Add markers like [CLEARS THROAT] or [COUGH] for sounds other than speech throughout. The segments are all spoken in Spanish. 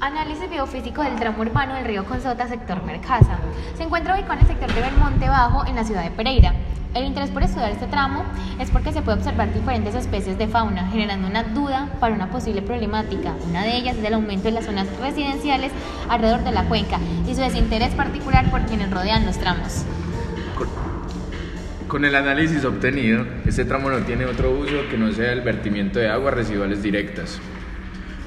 Análisis biofísico del tramo urbano del río Consota, sector Mercasa. Se encuentra ubicado en el sector de Belmonte Bajo, en la ciudad de Pereira. El interés por estudiar este tramo es porque se puede observar diferentes especies de fauna, generando una duda para una posible problemática. Una de ellas es el aumento de las zonas residenciales alrededor de la cuenca y su desinterés particular por quienes rodean los tramos. Con el análisis obtenido, este tramo no tiene otro uso que no sea el vertimiento de aguas residuales directas.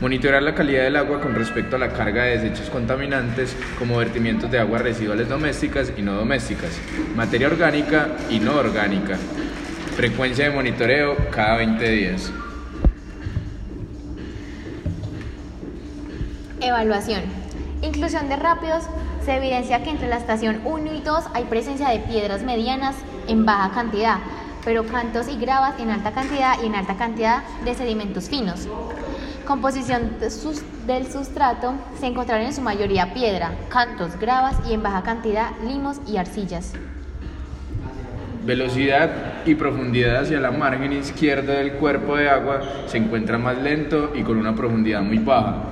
Monitorear la calidad del agua con respecto a la carga de desechos contaminantes como vertimientos de aguas residuales domésticas y no domésticas, materia orgánica y no orgánica. Frecuencia de monitoreo cada 20 días. Evaluación. Inclusión de rápidos. Se evidencia que entre la estación 1 y 2 hay presencia de piedras medianas en baja cantidad, pero cantos y gravas en alta cantidad y en alta cantidad de sedimentos finos. Composición del sustrato se encontraron en su mayoría piedra, cantos, gravas y en baja cantidad limos y arcillas. Velocidad y profundidad hacia la margen izquierda del cuerpo de agua se encuentra más lento y con una profundidad muy baja.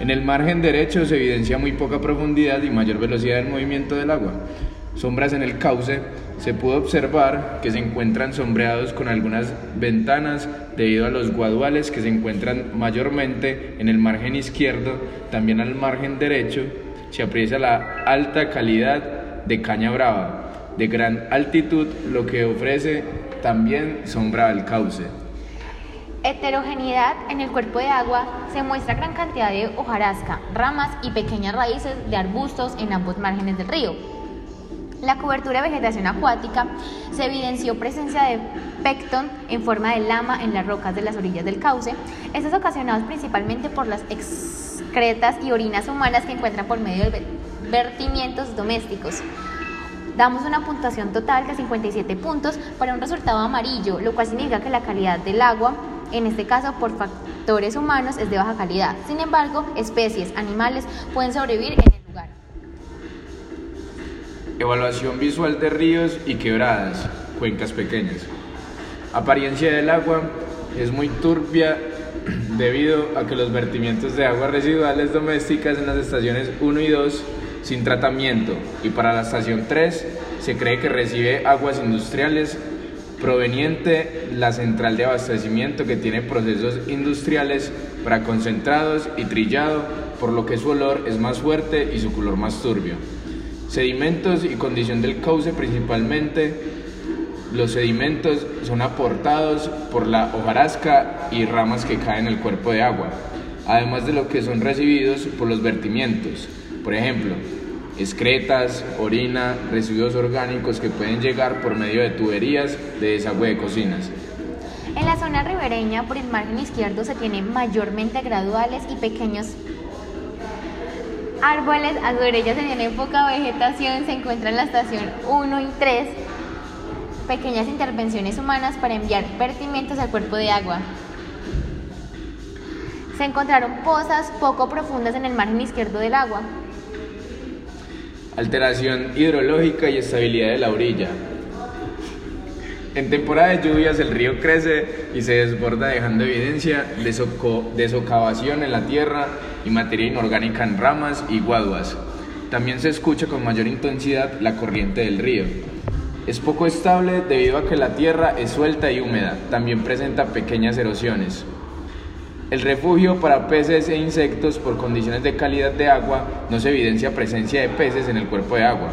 En el margen derecho se evidencia muy poca profundidad y mayor velocidad del movimiento del agua. Sombras en el cauce se pudo observar que se encuentran sombreados con algunas ventanas debido a los guaduales que se encuentran mayormente en el margen izquierdo, también al margen derecho se aprecia la alta calidad de caña brava, de gran altitud, lo que ofrece también sombra al cauce. Heterogeneidad en el cuerpo de agua se muestra gran cantidad de hojarasca, ramas y pequeñas raíces de arbustos en ambos márgenes del río la cobertura de vegetación acuática se evidenció presencia de pectón en forma de lama en las rocas de las orillas del cauce. Estos ocasionados principalmente por las excretas y orinas humanas que encuentran por medio de vertimientos domésticos. Damos una puntuación total de 57 puntos para un resultado amarillo, lo cual significa que la calidad del agua, en este caso por factores humanos, es de baja calidad. Sin embargo, especies, animales pueden sobrevivir Evaluación visual de ríos y quebradas, cuencas pequeñas. Apariencia del agua es muy turbia [CLEARS THROAT] debido a que los vertimientos de aguas residuales domésticas en las estaciones 1 y 2 sin tratamiento y para la estación 3 se cree que recibe aguas industriales proveniente la central de abastecimiento que tiene procesos industriales para concentrados y trillado, por lo que su olor es más fuerte y su color más turbio. Sedimentos y condición del cauce principalmente. Los sedimentos son aportados por la hojarasca y ramas que caen en el cuerpo de agua, además de lo que son recibidos por los vertimientos. Por ejemplo, excretas, orina, residuos orgánicos que pueden llegar por medio de tuberías de desagüe de cocinas. En la zona ribereña, por el margen izquierdo, se tienen mayormente graduales y pequeños árboles, a su derecha se tiene poca vegetación, se encuentra en la estación 1 y 3 pequeñas intervenciones humanas para enviar vertimientos al cuerpo de agua. Se encontraron pozas poco profundas en el margen izquierdo del agua. Alteración hidrológica y estabilidad de la orilla. En temporada de lluvias el río crece y se desborda dejando evidencia de, socavación en la tierra y materia inorgánica en ramas y guaduas. También se escucha con mayor intensidad la corriente del río. Es poco estable debido a que la tierra es suelta y húmeda. También presenta pequeñas erosiones. El refugio para peces e insectos por condiciones de calidad de agua no se evidencia presencia de peces en el cuerpo de agua.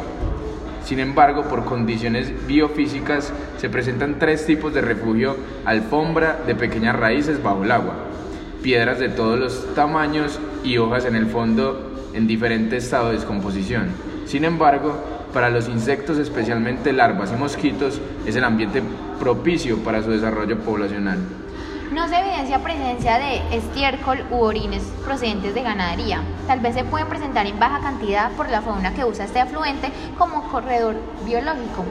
Sin embargo, por condiciones biofísicas se presentan tres tipos de refugio alfombra de pequeñas raíces bajo el agua, piedras de todos los tamaños y hojas en el fondo en diferente estado de descomposición. Sin embargo, para los insectos, especialmente larvas y mosquitos, es el ambiente propicio para su desarrollo poblacional. No se evidencia presencia de estiércol u orines procedentes de ganadería. Tal vez se pueden presentar en baja cantidad por la fauna que usa este afluente como corredor biológico.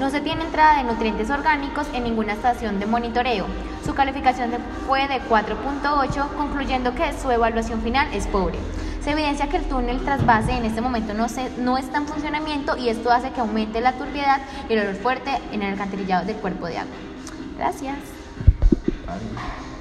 No se tiene entrada de nutrientes orgánicos en ninguna estación de monitoreo. Su calificación fue de 4.8, concluyendo que su evaluación final es pobre. Se evidencia que el túnel trasvase en este momento no, no está en funcionamiento y esto hace que aumente la turbiedad y el olor fuerte en el alcantarillado del cuerpo de agua. Gracias. Thank you.